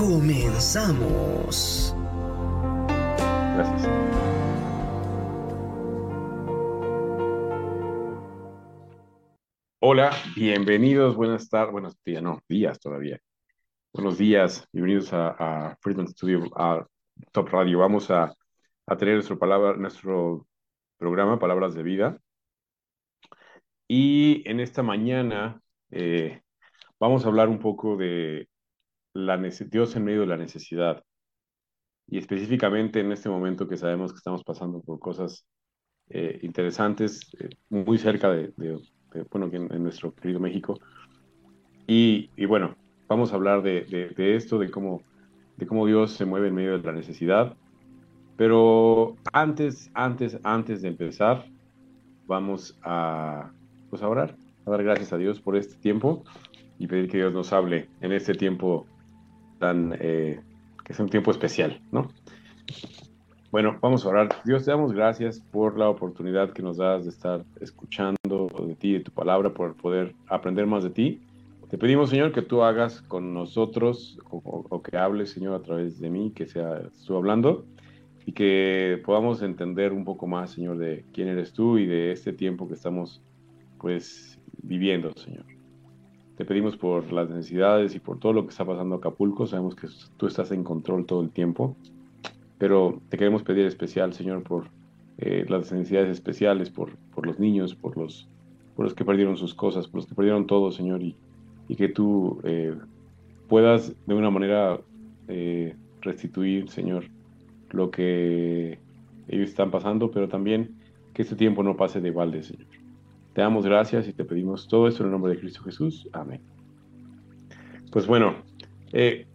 Comenzamos. Gracias. Hola, bienvenidos, buenas tardes, buenos días, no, días todavía. Buenos días, bienvenidos a, Freedom Studio, a Top Radio. Vamos a, a tener nuestro, palabra, nuestro programa Palabras de Vida. Y en esta mañana eh, vamos a hablar un poco de la Dios en medio de la necesidad. Y específicamente en este momento que sabemos que estamos pasando por cosas eh, interesantes, eh, muy cerca de, bueno, en, nuestro querido México. Y, bueno, vamos a hablar de, de, esto, de cómo, de cómo Dios se mueve en medio de la necesidad. Pero antes, antes, antes de empezar, vamos a, pues a orar, a dar gracias a Dios por este tiempo y pedir que Dios nos hable en este tiempo tan, eh, es un tiempo especial, ¿no? Bueno, vamos a orar. Dios, te damos gracias por la oportunidad que nos das de estar escuchando de ti, de tu palabra, por poder aprender más de ti. Te pedimos, Señor, que tú hagas con nosotros o, que hables, Señor, a través de mí, que sea tú hablando y que podamos entender un poco más, Señor, de quién eres tú y de este tiempo que estamos, pues, viviendo, Señor. Te pedimos por las necesidades y por todo lo que está pasando en Acapulco. Sabemos que tú estás en control todo el tiempo pero te queremos pedir especial, Señor, por eh, las necesidades especiales, por, por los niños, por los, por los que perdieron sus cosas, por los que perdieron todo, Señor, y, que tú eh, puedas de una manera eh, restituir, Señor, lo que ellos están pasando, pero también que este tiempo no pase de balde, Señor. Damos gracias y te pedimos todo esto en el nombre de Cristo Jesús. Amén. Pues bueno, eh,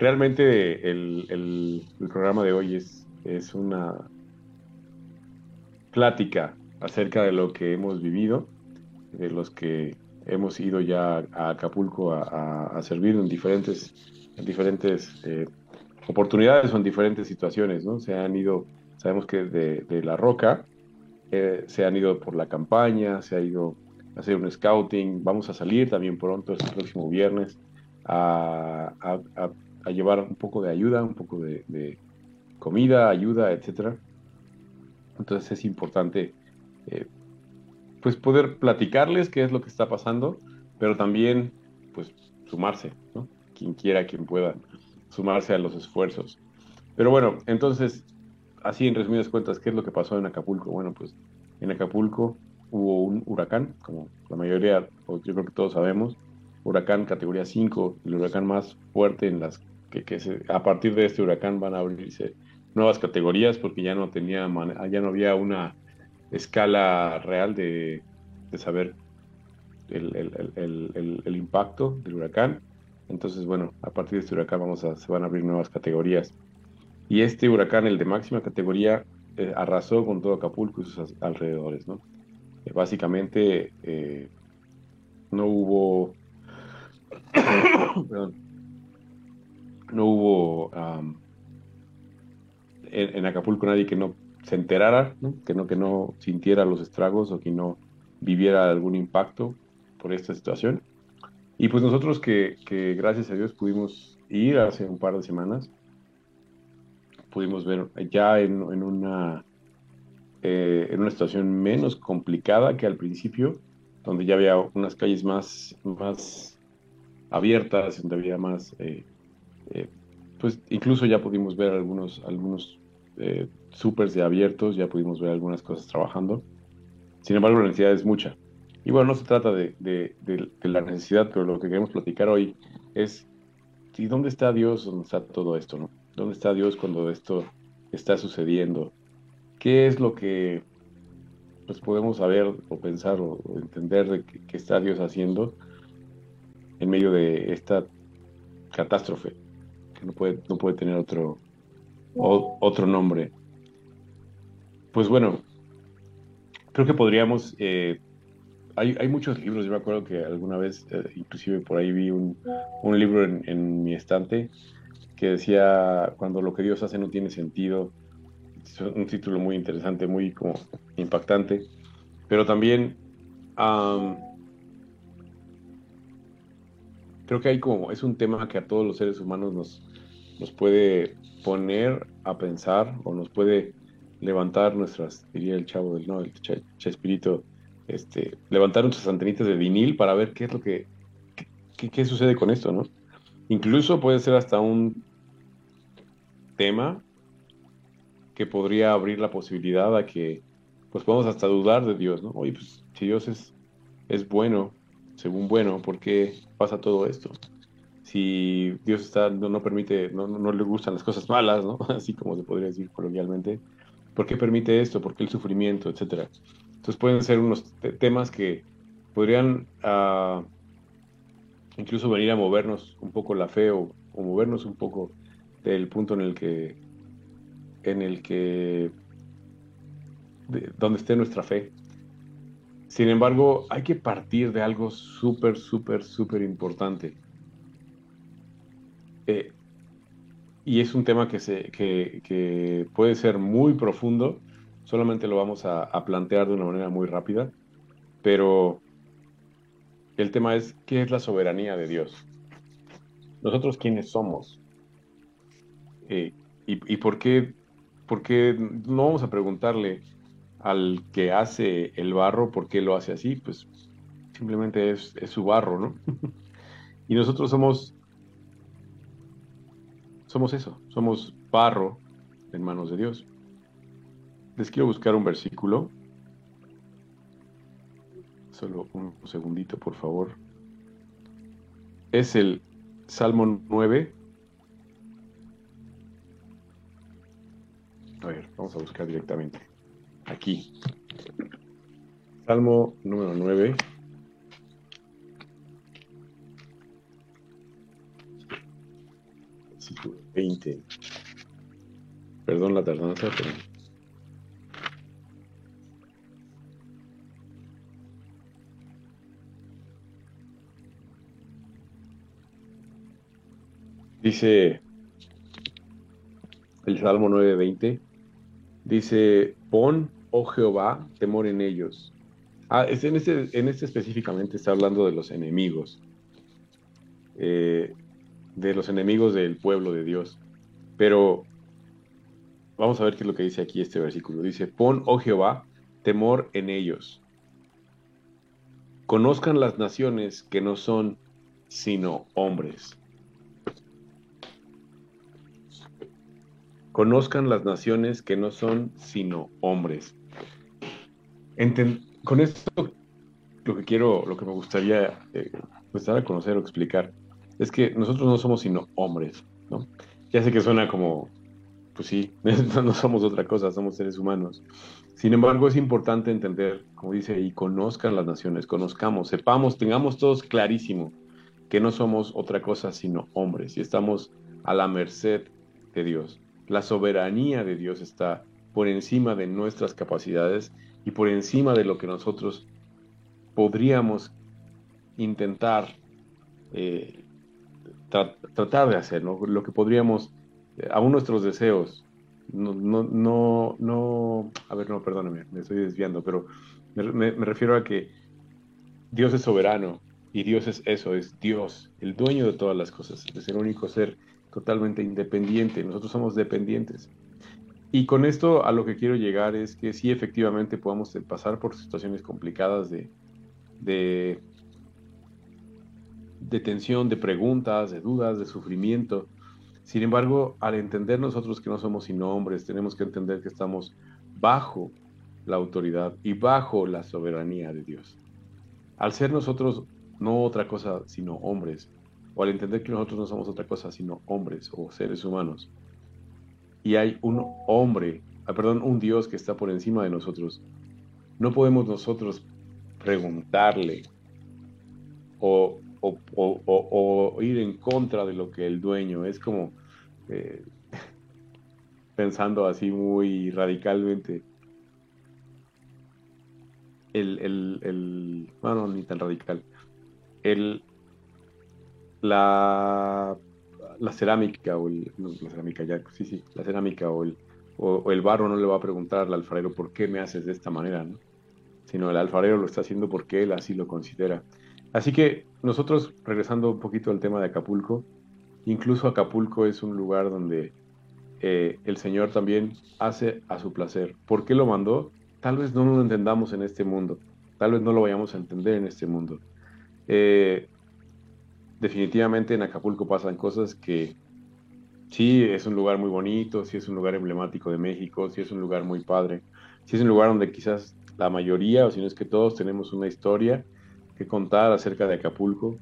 Realmente el, programa de hoy es, es una plática acerca de lo que hemos vivido, de los que hemos ido ya a Acapulco a, servir en diferentes, en diferentes eh, oportunidades o en diferentes situaciones, ¿no? Se han ido, sabemos que de, La Roca, eh, se han ido por la campaña, se ha ido a hacer un scouting, vamos a salir también pronto, este próximo viernes, a, llevar un poco de ayuda, un poco de, comida, ayuda, etcétera. Entonces es importante eh, pues poder platicarles qué es lo que está pasando, pero también pues sumarse, ¿no? Quien quiera, quien pueda, sumarse a los esfuerzos. Pero bueno, entonces, así en resumidas cuentas, ¿qué es lo que pasó en Acapulco? Bueno, pues en Acapulco hubo un huracán, como la mayoría, o yo creo que todos sabemos, huracán categoría 5, el huracán más fuerte en las que, a partir de este huracán van a abrirse nuevas categorías porque ya no tenía ya no había una escala real de, saber el, impacto del huracán. Entonces, bueno, a partir de este huracán vamos a, se van a abrir nuevas categorías. Y este huracán, el de máxima categoría, eh, arrasó con todo Acapulco y sus alrededores, ¿no? Eh, básicamente, eh, no hubo... no hubo en, Acapulco nadie que no se enterara, que no que no sintiera los estragos o que no viviera algún impacto por esta situación. Y pues nosotros que, gracias a Dios pudimos ir hace un par de semanas, pudimos ver ya en, una eh, en una situación menos complicada que al principio, donde ya había unas calles más, más abiertas, donde había más eh, eh, pues incluso ya pudimos ver algunos, algunos eh, supers de abiertos, ya pudimos ver algunas cosas trabajando. Sin embargo, la necesidad es mucha. Y bueno, no se trata de, la necesidad, pero lo que queremos platicar hoy es, ¿y dónde está Dios? ¿Dónde está todo esto? No? ¿Dónde está Dios cuando esto está sucediendo? ¿Qué es lo que pues, podemos saber o pensar o, entender de que está Dios haciendo en medio de esta catástrofe? que no puede, no puede tener otro, otro nombre. Pues bueno, creo que podríamos, eh, hay, hay, muchos libros, yo me acuerdo que alguna vez, eh, inclusive por ahí vi un, un libro en, en, mi estante que decía, cuando lo que Dios hace no tiene sentido, es un título muy interesante, muy como impactante, pero también creo que hay como, es un tema que a todos los seres humanos nos, nos puede poner a pensar o nos puede levantar nuestras, diría el chavo del no, el espíritu este, levantar nuestras antenitas de vinil para ver qué es lo que, qué, sucede con esto, ¿no? Incluso puede ser hasta un tema que podría abrir la posibilidad a que pues podamos hasta dudar de Dios, ¿no? Oye, pues si Dios es, es bueno, según bueno, ¿por qué pasa todo esto? Si Dios está, no, permite, no, no, le gustan las cosas malas, ¿no? Así como se podría decir coloquialmente, ¿por qué permite esto? ¿Por qué el sufrimiento? Etcétera. Entonces pueden ser unos temas que podrían uh, incluso venir a movernos un poco la fe o, movernos un poco del punto en el que en el que donde esté nuestra fe sin embargo, hay que partir de algo súper, súper, súper importante. Eh, y es un tema que, se, que, puede ser muy profundo, solamente lo vamos a, plantear de una manera muy rápida, pero el tema es, ¿qué es la soberanía de Dios? Nosotros quiénes somos eh, y, por, qué, por qué no vamos a preguntarle al que hace el barro, ¿por qué lo hace así? Pues simplemente es, su barro, ¿no? y nosotros somos, somos eso, somos barro en manos de Dios. Les quiero buscar un versículo. Solo un segundito, por favor. Es el Salmo 9. A ver, vamos a buscar directamente aquí. Salmo número 9. Versículo 20. Perdón la tardanza, pero... Dice el Salmo 9:20, dice, pon oh Jehová, temor en ellos. Ah, en, este, en este específicamente está hablando de los enemigos, eh, de los enemigos del pueblo de Dios. Pero vamos a ver qué es lo que dice aquí este versículo. Dice, pon, oh Jehová, temor en ellos. Conozcan las naciones que no son sino hombres. Conozcan las naciones que no son sino hombres con esto lo que quiero, lo que me gustaría eh, pues, a conocer o explicar es que nosotros no somos sino hombres. Ya sé que suena como, pues sí, no somos otra cosa, somos seres humanos. Sin embargo, es importante entender, como dice ahí, conozcan las naciones, conozcamos, sepamos, tengamos todos clarísimo que no somos otra cosa sino hombres y estamos a la merced de Dios. La soberanía de Dios está por encima de nuestras capacidades y por encima de lo que nosotros podríamos intentar eh, tratar de hacer, lo que podríamos, eh, aún nuestros deseos, no, no, no, a ver, no, perdóname, me estoy desviando, pero me, refiero a que Dios es soberano y Dios es eso, es Dios, el dueño de todas las cosas, es el único ser totalmente independiente, nosotros somos dependientes. Y con esto a lo que quiero llegar es que sí, efectivamente podamos pasar por situaciones complicadas de, de, tensión, de preguntas, de dudas, de sufrimiento. Sin embargo, al entender nosotros que no somos sino hombres, tenemos que entender que estamos bajo la autoridad y bajo la soberanía de Dios. Al ser nosotros no otra cosa sino hombres, o al entender que nosotros no somos otra cosa sino hombres o seres humanos, y hay un hombre, ah, perdón, un Dios que está por encima de nosotros, no podemos nosotros preguntarle o, ir en contra de lo que el dueño es como eh, pensando así muy radicalmente. El, el, el, bueno, ni tan radical. El, la, la cerámica o el, la cerámica ya, sí, sí, la cerámica o el, o, el barro no le va a preguntar al alfarero por qué me haces de esta manera, ¿no? sino el alfarero lo está haciendo porque él así lo considera. Así que nosotros, regresando un poquito al tema de Acapulco, incluso Acapulco es un lugar donde eh, el Señor también hace a su placer. ¿Por qué lo mandó? Tal vez no lo entendamos en este mundo, tal vez no lo vayamos a entender en este mundo. Eh, definitivamente en Acapulco pasan cosas que sí es un lugar muy bonito, sí es un lugar emblemático de México, sí es un lugar muy padre, sí es un lugar donde quizás la mayoría, o si no es que todos, tenemos una historia que contar acerca de Acapulco.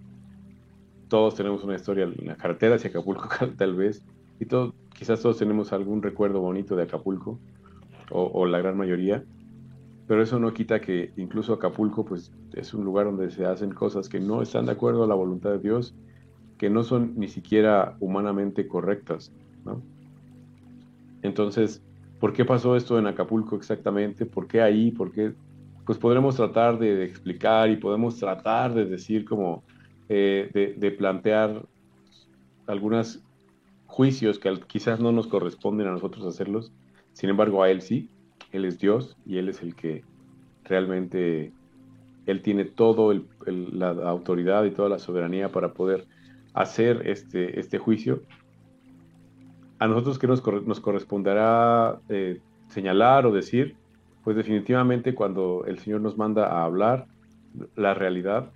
Todos tenemos una historia en la carretera hacia Acapulco, tal vez, y todos, quizás todos tenemos algún recuerdo bonito de Acapulco, o, la gran mayoría, pero eso no quita que incluso Acapulco pues es un lugar donde se hacen cosas que no están de acuerdo a la voluntad de Dios, que no son ni siquiera humanamente correctas, ¿no? Entonces, ¿por qué pasó esto en Acapulco exactamente? ¿Por qué ahí? ¿Por qué? Pues podremos tratar de, explicar y podemos tratar de decir como, eh, de, de, plantear algunos juicios que quizás no nos corresponden a nosotros hacerlos, sin embargo a Él sí, Él es Dios y Él es el que realmente, Él tiene toda la autoridad y toda la soberanía para poder hacer este, este juicio. A nosotros que nos, nos corresponderá eh, señalar o decir, pues definitivamente cuando el Señor nos manda a hablar la realidad,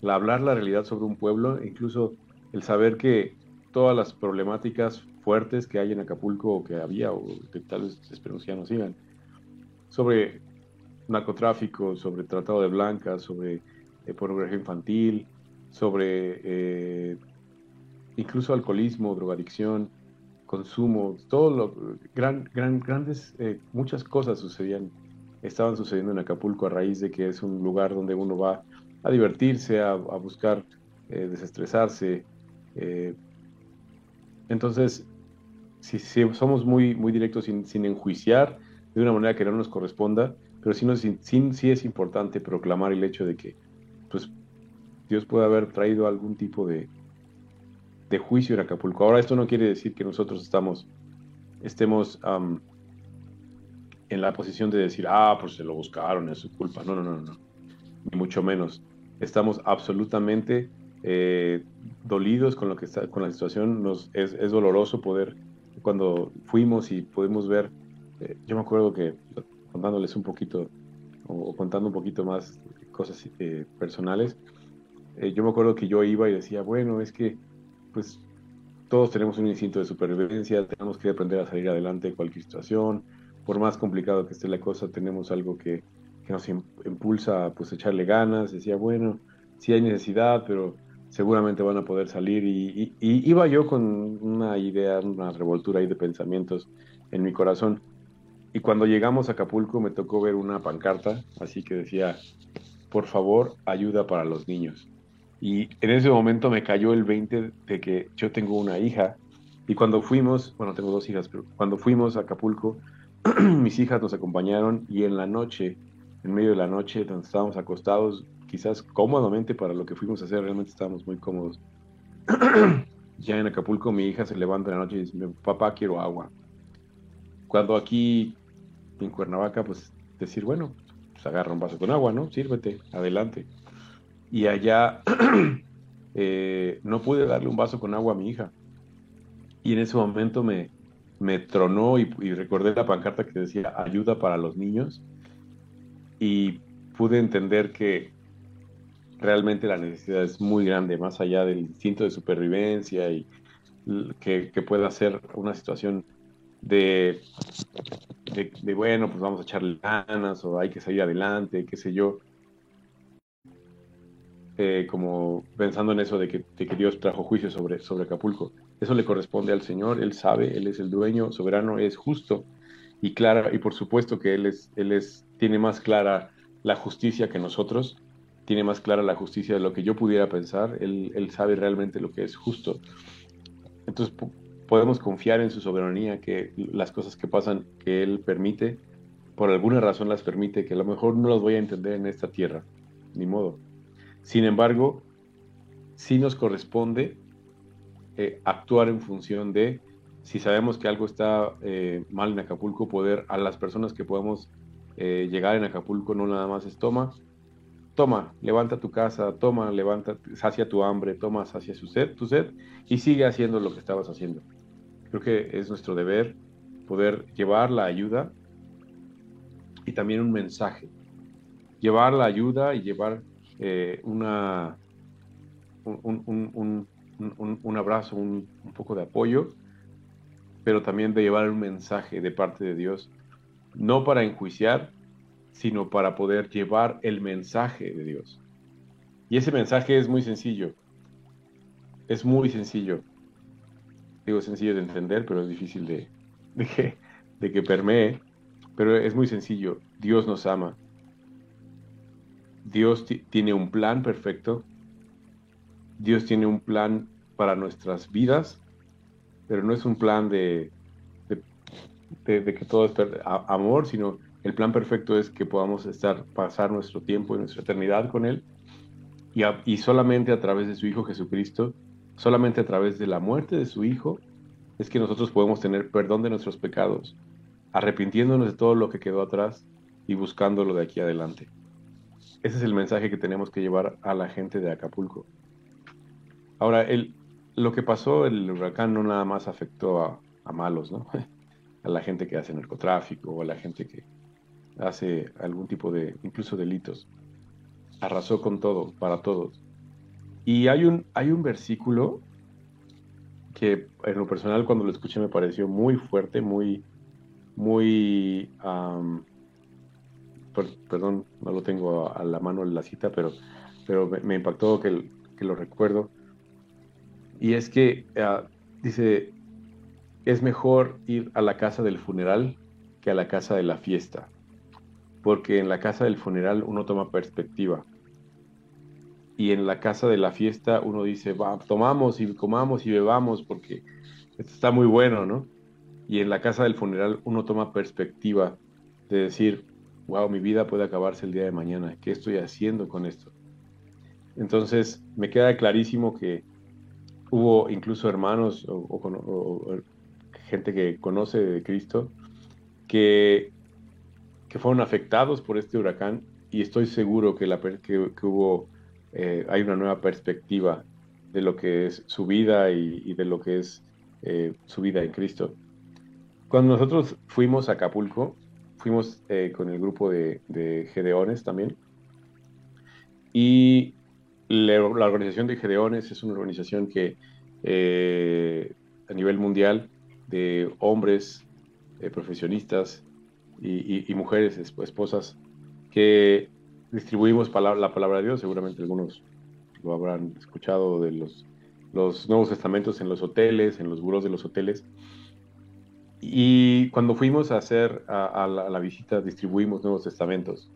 la hablar la realidad sobre un pueblo, incluso el saber que todas las problemáticas fuertes que hay en Acapulco o que había o que tal vez esperemos ya no sigan, sobre narcotráfico, sobre tratado de blancas, sobre eh, pornografía infantil, sobre eh, incluso alcoholismo, drogadicción, consumo, todo lo gran, gran, grandes, eh, muchas cosas sucedían, estaban sucediendo en Acapulco a raíz de que es un lugar donde uno va a divertirse, a, buscar desestresarse. entonces, si, somos muy, muy directos sin, enjuiciar de una manera que no nos corresponda, pero sí, no, sí, es importante proclamar el hecho de que pues, Dios puede haber traído algún tipo de, de juicio en Acapulco. Ahora, esto no quiere decir que nosotros estamos, estemos en la posición de decir, ah, pues se lo buscaron, es su culpa. No, no, no, no, ni mucho menos. Estamos absolutamente eh, dolidos con lo que está, con la situación. Nos, es, es doloroso poder cuando fuimos y pudimos ver, eh, yo me acuerdo que contándoles un poquito o, contando un poquito más cosas eh, personales, eh, yo me acuerdo que yo iba y decía, bueno, es que pues todos tenemos un instinto de supervivencia, tenemos que aprender a salir adelante de cualquier situación, por más complicado que esté la cosa, tenemos algo que, que nos impulsa a pues echarle ganas, decía, bueno, sí hay necesidad, pero seguramente van a poder salir. Y, iba yo con una idea, una revoltura ahí de pensamientos en mi corazón. Y cuando llegamos a Acapulco me tocó ver una pancarta, así que decía, por favor, ayuda para los niños. Y en ese momento me cayó el 20 de que yo tengo una hija. Y cuando fuimos, bueno, tengo dos hijas, pero cuando fuimos a Acapulco, mis hijas nos acompañaron y en la noche, en medio de la noche, donde estábamos acostados, quizás cómodamente para lo que fuimos a hacer, realmente estábamos muy cómodos. ya en Acapulco mi hija se levanta en la noche y dice, papá, quiero agua. Cuando aquí en Cuernavaca, pues decir, bueno, pues agarra un vaso con agua, ¿no? Sírvete, adelante. Y allá eh, no pude darle un vaso con agua a mi hija. Y en ese momento me, me tronó y, y recordé la pancarta que decía ayuda para los niños. Y pude entender que realmente la necesidad es muy grande, más allá del instinto de supervivencia y que, pueda ser una situación de, de, bueno, pues vamos a echarle ganas o hay que salir adelante, qué sé yo. Eh, como pensando en eso de que, que, Dios trajo juicio sobre, sobre Acapulco. Eso le corresponde al Señor, Él sabe, Él es el dueño, soberano, es justo y clara, y por supuesto que Él, es, él es, tiene más clara la justicia que nosotros, tiene más clara la justicia de lo que yo pudiera pensar, él, sabe realmente lo que es justo. Entonces, podemos confiar en su soberanía, que las cosas que pasan, que Él permite, por alguna razón las permite, que a lo mejor no las voy a entender en esta tierra, ni modo. Sin embargo, sí nos corresponde eh, actuar en función de, si sabemos que algo está eh, mal en Acapulco, poder a las personas que podemos eh, llegar en Acapulco, no nada más es toma, toma, levanta tu casa, toma, levanta, sacia tu hambre, toma, sacia su sed, tu sed, y sigue haciendo lo que estabas haciendo. Creo que es nuestro deber poder llevar la ayuda y también un mensaje. Llevar la ayuda y llevar una, un, un, abrazo, un, poco de apoyo, pero también de llevar un mensaje de parte de Dios, no para enjuiciar, sino para poder llevar el mensaje de Dios. Y ese mensaje es muy sencillo, es muy sencillo. Digo sencillo de entender, pero es difícil de, de, que, de que permee, pero es muy sencillo. Dios nos ama. Dios tiene un plan perfecto Dios tiene un plan para nuestras vidas, pero no es un plan de, de, que todo es amor, sino el plan perfecto es que podamos estar, pasar nuestro tiempo y nuestra eternidad con Él. Y, y solamente a través de su Hijo Jesucristo, solamente a través de la muerte de su Hijo, es que nosotros podemos tener perdón de nuestros pecados, arrepintiéndonos de todo lo que quedó atrás y buscándolo de aquí adelante. Ese es el mensaje que tenemos que llevar a la gente de Acapulco. Ahora, el, lo que pasó, el huracán no nada más afectó a, malos, ¿no? a la gente que hace narcotráfico o a la gente que hace algún tipo de, incluso delitos. Arrasó con todo, para todos. Y hay un, hay un versículo que en lo personal cuando lo escuché me pareció muy fuerte, muy, muy, perdón, no lo tengo a, la mano la cita, pero, pero me, impactó que, que lo recuerdo y es que ah, dice, es mejor ir a la casa del funeral que a la casa de la fiesta, porque en la casa del funeral uno toma perspectiva. Y en la casa de la fiesta uno dice, tomamos y comamos y bebamos porque esto está muy bueno, ¿no? Y en la casa del funeral uno toma perspectiva de decir, wow, mi vida puede acabarse el día de mañana, ¿qué estoy haciendo con esto? Entonces me queda clarísimo que hubo incluso hermanos o, gente que conoce de Cristo que, que fueron afectados por este huracán y estoy seguro que, la, que, hubo, eh, hay una nueva perspectiva de lo que es su vida y, de lo que es eh, su vida en Cristo. Cuando nosotros fuimos a Acapulco, fuimos eh, con el grupo de, de Gedeones también, y la, organización de Gedeones es una organización que a nivel mundial de hombres profesionistas y, mujeres, esposas, que distribuimos la palabra de Dios. Seguramente algunos lo habrán escuchado de los, Nuevos Testamentos en los hoteles, en los buros de los hoteles. Y cuando fuimos a hacer a, la, visita, distribuimos Nuevos Testamentos.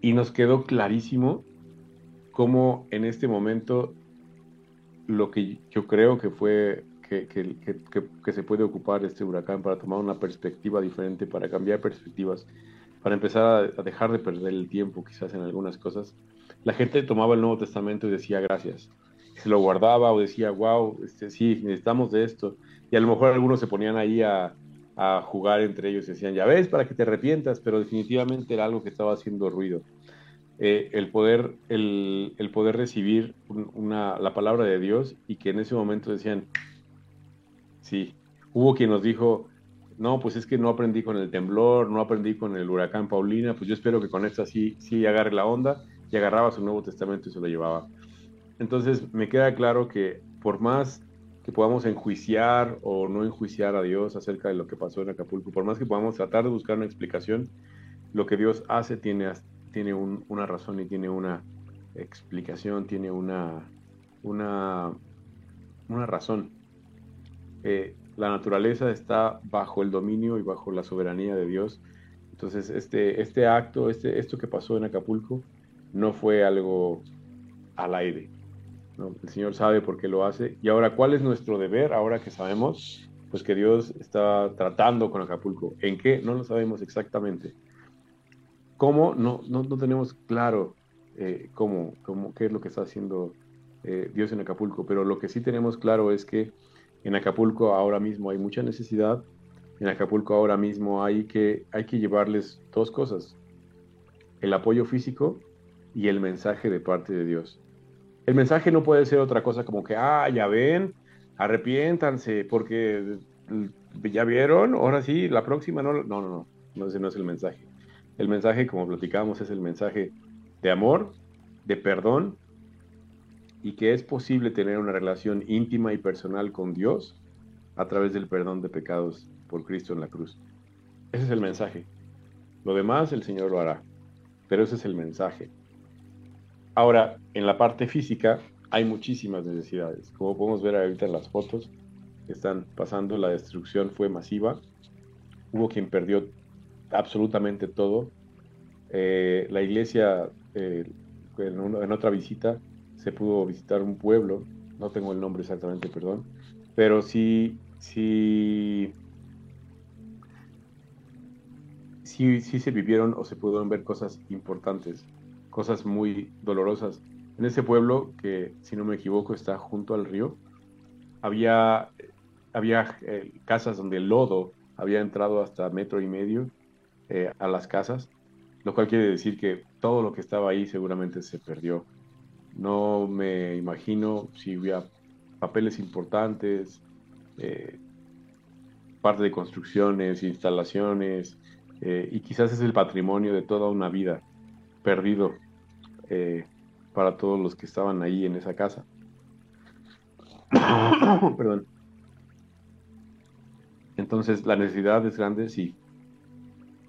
Y nos quedó clarísimo cómo en este momento lo que yo creo que fue que, que, que, se puede ocupar este huracán para tomar una perspectiva diferente, para cambiar perspectivas, para empezar a, dejar de perder el tiempo quizás en algunas cosas. La gente tomaba el Nuevo Testamento y decía gracias. Se lo guardaba o decía, wow, este, sí, necesitamos de esto. Y a lo mejor algunos se ponían ahí a, jugar entre ellos y decían, ya ves, para que te arrepientas, pero definitivamente era algo que estaba haciendo ruido. Eh, el, poder, el, el poder recibir una, la palabra de Dios y que en ese momento decían, sí, hubo quien nos dijo, no, pues es que no aprendí con el temblor, no aprendí con el huracán Paulina, pues yo espero que con esta sí, sí agarre la onda y agarraba su Nuevo Testamento y se lo llevaba. Entonces me queda claro que por más que podamos enjuiciar o no enjuiciar a Dios acerca de lo que pasó en Acapulco, por más que podamos tratar de buscar una explicación, lo que Dios hace tiene, tiene una razón y tiene una explicación, tiene una, una, una razón. Eh, la naturaleza está bajo el dominio y bajo la soberanía de Dios. Entonces, este, este acto, este, esto que pasó en Acapulco, no fue algo al aire. El Señor sabe por qué lo hace. Y ahora, ¿cuál es nuestro deber ahora que sabemos? Pues que Dios está tratando con Acapulco. ¿En qué? No lo sabemos exactamente. ¿Cómo? No, no, no tenemos claro eh, cómo, cómo, qué es lo que está haciendo eh, Dios en Acapulco, pero lo que sí tenemos claro es que en Acapulco ahora mismo hay mucha necesidad, en Acapulco ahora mismo hay que, hay que llevarles dos cosas, el apoyo físico y el mensaje de parte de Dios. El mensaje no puede ser otra cosa como que, ah, ya ven, arrepiéntanse, porque ya vieron, ahora sí, la próxima no, no, no, no, no ese no es el mensaje. El mensaje, como platicamos, es el mensaje de amor, de perdón, y que es posible tener una relación íntima y personal con Dios a través del perdón de pecados por Cristo en la cruz. Ese es el mensaje. Lo demás el Señor lo hará, pero ese es el mensaje. Ahora, en la parte física hay muchísimas necesidades. Como podemos ver ahorita en las fotos que están pasando, la destrucción fue masiva. Hubo quien perdió absolutamente todo. Eh, la iglesia, eh, en, otra visita, se pudo visitar un pueblo, no tengo el nombre exactamente, perdón, pero sí, sí, sí, sí se vivieron o se pudieron ver cosas importantes cosas muy dolorosas. En ese pueblo, que si no me equivoco está junto al río, había, había eh, casas donde el lodo había entrado hasta metro y medio eh, a las casas, lo cual quiere decir que todo lo que estaba ahí seguramente se perdió. No me imagino si había papeles importantes, eh, parte de construcciones, instalaciones, y quizás es el patrimonio de toda una vida perdido eh, para todos los que estaban ahí en esa casa. Perdón. Entonces, ¿la necesidad es grande? Sí.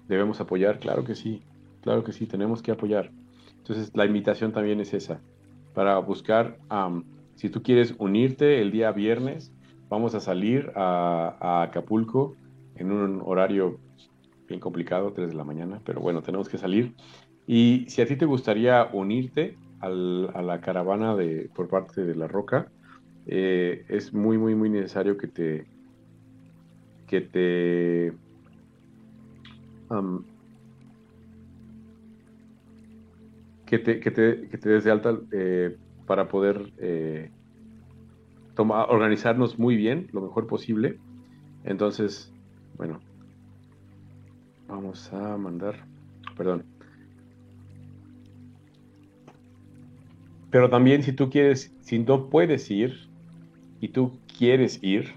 ¿Debemos apoyar? Claro que sí. Claro que sí, tenemos que apoyar. Entonces, la invitación también es esa, para buscar, si tú quieres unirte el día viernes, vamos a salir a, Acapulco en un horario bien complicado, 3 de la mañana, pero bueno, tenemos que salir. Y si a ti te gustaría unirte a la caravana de, por parte de La Roca, eh, es muy, muy, muy necesario que te, que te, que te, que te, que te des de alta eh, para poder eh, organizarnos muy bien, lo mejor posible. Entonces, bueno, vamos a mandar, perdón. Pero también si tú quieres, si no puedes ir y tú quieres ir,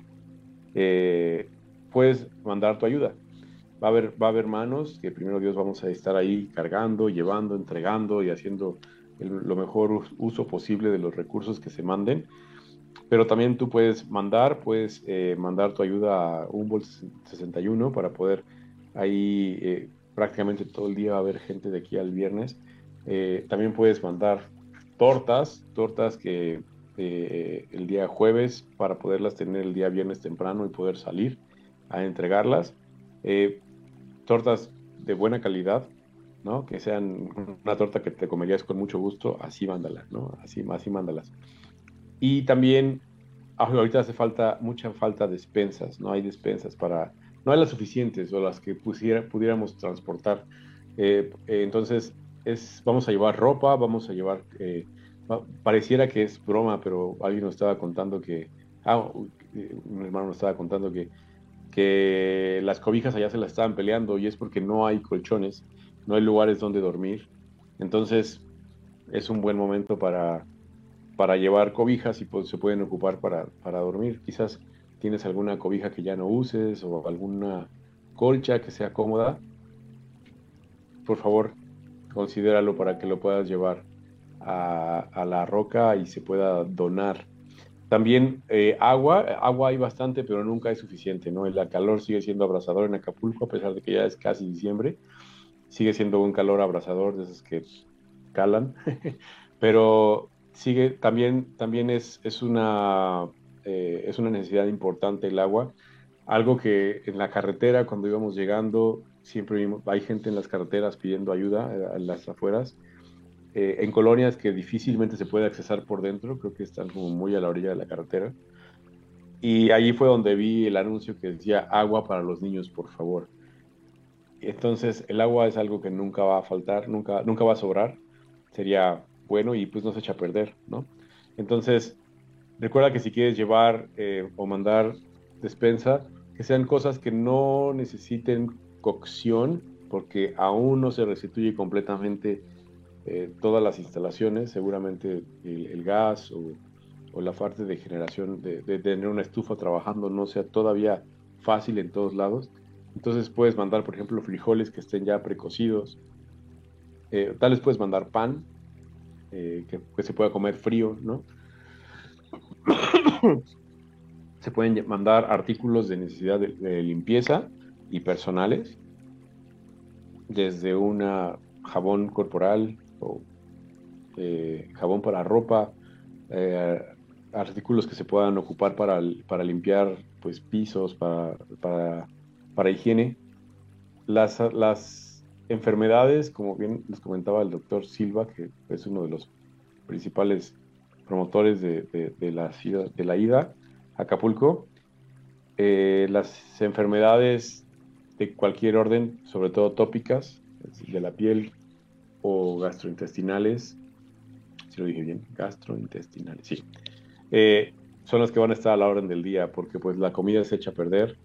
eh, puedes mandar tu ayuda. Va a, haber, va a haber manos que primero Dios vamos a estar ahí cargando, llevando, entregando y haciendo lo mejor uso posible de los recursos que se manden. Pero también tú puedes mandar, puedes eh, mandar tu ayuda a Humboldt 61 para poder ahí eh, prácticamente todo el día va a haber gente de aquí al viernes. también puedes mandar tortas, tortas que eh, el día jueves para poderlas tener el día viernes temprano y poder salir a entregarlas. Eh, tortas de buena calidad, ¿no? Que sean una torta que te comerías con mucho gusto, así mándalas, ¿no? Así, así mándalas. Y también ah, ahorita hace falta, mucha falta de despensas, no hay despensas para, no hay las suficientes o las que pusiera, pudiéramos transportar. Eh, entonces, vamos a llevar ropa, vamos a llevar, eh, pareciera que es broma, pero alguien nos estaba contando que, ah, un hermano nos estaba contando que, que las cobijas allá se las estaban peleando y es porque no hay colchones, no hay lugares donde dormir. Entonces es un buen momento para, para llevar cobijas y pues, se pueden ocupar para, para dormir. Quizás tienes alguna cobija que ya no uses o alguna colcha que sea cómoda. Por favor, considéralo para que lo puedas llevar a, la roca y se pueda donar. También eh, agua, agua hay bastante, pero nunca es suficiente, ¿no? El calor sigue siendo abrasador en Acapulco, a pesar de que ya es casi diciembre. Sigue siendo un calor abrasador de esos que calan, pero sigue, también, también es, es, una, eh, es una necesidad importante el agua. Algo que en la carretera, cuando íbamos llegando, siempre hay gente en las carreteras pidiendo ayuda eh, en las afueras. Eh, en colonias que difícilmente se puede accesar por dentro, creo que están como muy a la orilla de la carretera. Y allí fue donde vi el anuncio que decía agua para los niños, por favor. Entonces, el agua es algo que nunca va a faltar, nunca, nunca va a sobrar. Sería bueno y pues no se echa a perder, ¿no? Entonces, recuerda que si quieres llevar eh, o mandar despensa, que sean cosas que no necesiten cocción, porque aún no se restituye completamente eh, todas las instalaciones, seguramente el, gas o, la parte de generación de, tener una estufa trabajando no sea todavía fácil en todos lados. Entonces puedes mandar, por ejemplo, frijoles que estén ya precocidos. Eh, tal vez puedes mandar pan, eh, que, se pueda comer frío, ¿no? se pueden mandar artículos de necesidad de limpieza y personales, desde una jabón corporal, o eh, jabón para ropa, eh, artículos que se puedan ocupar para, para limpiar pues, pisos, para, para, para higiene. Las, las enfermedades, como bien les comentaba el doctor Silva, que es uno de los principales promotores de, de, la, de la ida a Acapulco, eh, las enfermedades de cualquier orden, sobre todo tópicas, de la piel, gastrointestinales, si lo dije bien, gastrointestinales, sí, eh, son las que van a estar a la orden del día, porque pues la comida se echa a perder,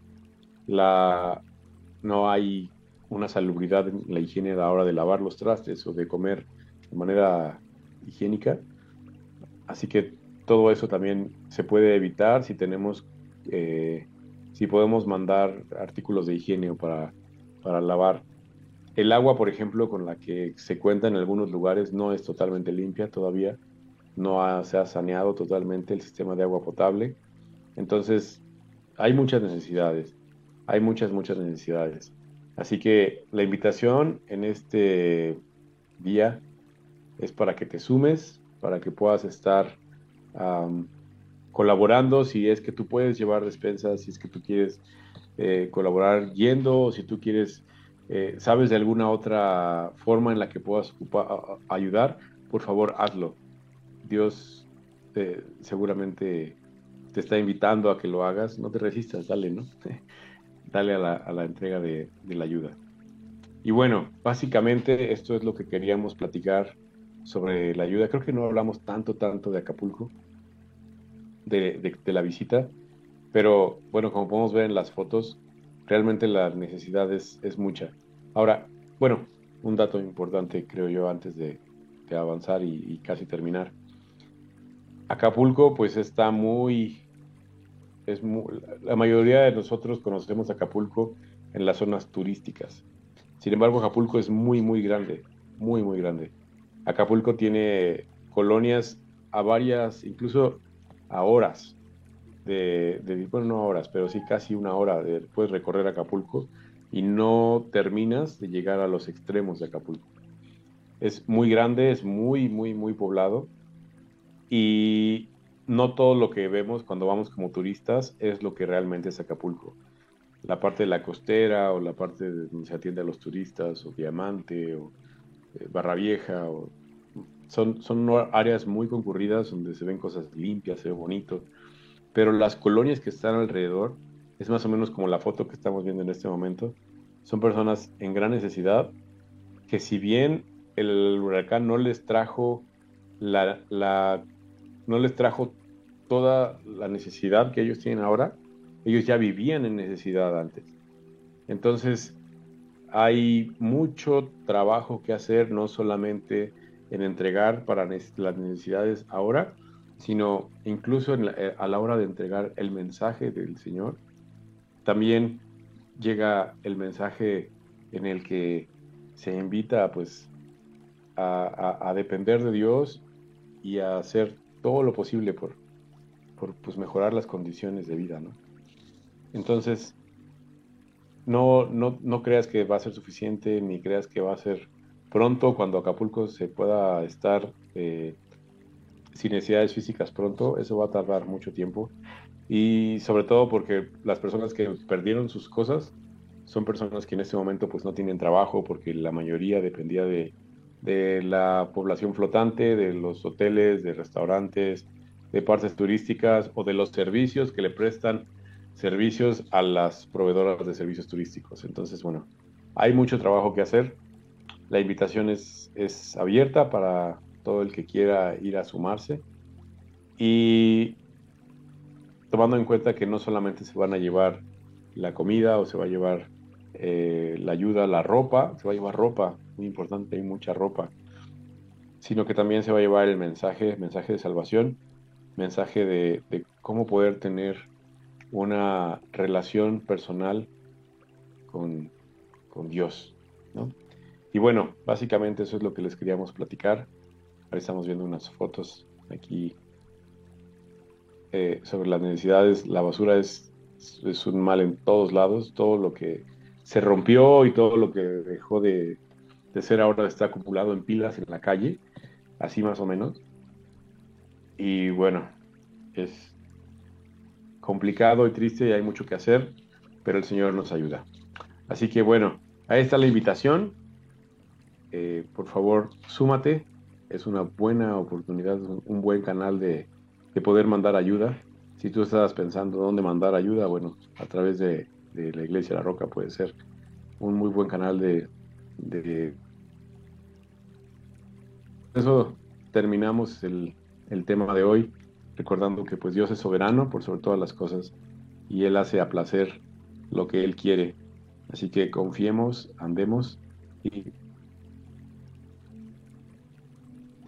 la, no hay una salubridad en la higiene a la hora de lavar los trastes o de comer de manera higiénica, así que todo eso también se puede evitar si tenemos, eh, si podemos mandar artículos de higiene para, para lavar el agua, por ejemplo, con la que se cuenta en algunos lugares no es totalmente limpia todavía, no se ha saneado totalmente el sistema de agua potable. Entonces, hay muchas necesidades, hay muchas, muchas necesidades. Así que la invitación en este día es para que te sumes, para que puedas estar colaborando si es que tú puedes llevar despensas, si es que tú quieres eh, colaborar yendo, si tú quieres eh, sabes de alguna otra forma en la que puedas ayudar, por favor hazlo. Dios seguramente te está invitando a que lo hagas, no te resistas, dale, ¿no? dale a la, entrega de, la ayuda. Y bueno, básicamente esto es lo que queríamos platicar sobre la ayuda. Creo que no hablamos tanto, tanto de Acapulco, de, de la visita, pero bueno, como podemos ver en las fotos, realmente la necesidad es, mucha. Ahora, bueno, un dato importante creo yo antes de, avanzar y, casi terminar. Acapulco pues está muy, es la mayoría de nosotros conocemos Acapulco en las zonas turísticas. Sin embargo, Acapulco es muy, muy grande, muy, muy grande. Acapulco tiene colonias a varias, incluso a horas de, bueno, no horas, pero sí casi una hora de, puedes recorrer Acapulco y no terminas de llegar a los extremos de Acapulco. Es muy grande, es muy, muy, muy poblado y no todo lo que vemos cuando vamos como turistas es lo que realmente es Acapulco. La parte de la costera o la parte donde se atiende a los turistas o Diamante o eh, Barra Vieja son, son áreas muy concurridas donde se ven cosas limpias, se ve pero las colonias que están alrededor, es más o menos como la foto que estamos viendo en este momento, son personas en gran necesidad que si bien el huracán no les trajo la, no les trajo toda la necesidad que ellos tienen ahora, ellos ya vivían en necesidad antes. Entonces, hay mucho trabajo que hacer, no solamente en entregar para las necesidades ahora, sino incluso eh, a la hora de entregar el mensaje del Señor, también llega el mensaje en el que se invita pues a, depender de Dios y a hacer todo lo posible por, por pues, mejorar las condiciones de vida, ¿no? Entonces, no, no, no creas que va a ser suficiente, ni creas que va a ser pronto cuando Acapulco se pueda estar eh, sin necesidades físicas pronto, eso va a tardar mucho tiempo. Y sobre todo porque las personas que perdieron sus cosas son personas que en este momento pues no tienen trabajo porque la mayoría dependía de, de la población flotante, de los hoteles, de restaurantes, de partes turísticas o de los servicios que le prestan servicios a las proveedoras de servicios turísticos. Entonces, bueno, hay mucho trabajo que hacer. La invitación es, es abierta para todo el que quiera ir a sumarse. Y tomando en cuenta que no solamente se van a llevar la comida o se va a llevar eh, la ayuda, la ropa, se va a llevar ropa, muy importante, hay mucha ropa, sino que también se va a llevar el mensaje, mensaje de salvación, mensaje de, de cómo poder tener una relación personal con, con Dios, ¿no? Y bueno, básicamente eso es lo que les queríamos platicar. Ahora estamos viendo unas fotos aquí eh, sobre las necesidades. La basura es, un mal en todos lados. Todo lo que se rompió y todo lo que dejó de, de ser ahora está acumulado en pilas en la calle, así más o menos. Y bueno, es complicado y triste y hay mucho que hacer, pero el Señor nos ayuda. Así que bueno, ahí está la invitación. Eh, por favor, súmate. Es una buena oportunidad, un buen canal de, de, poder mandar ayuda. Si tú estás pensando dónde mandar ayuda, bueno, a través de, de la Iglesia La Roca puede ser un muy buen canal de, de... Eso terminamos el, el tema de hoy, recordando que pues Dios es soberano por sobre todas las cosas y Él hace a placer lo que Él quiere. Así que confiemos, andemos y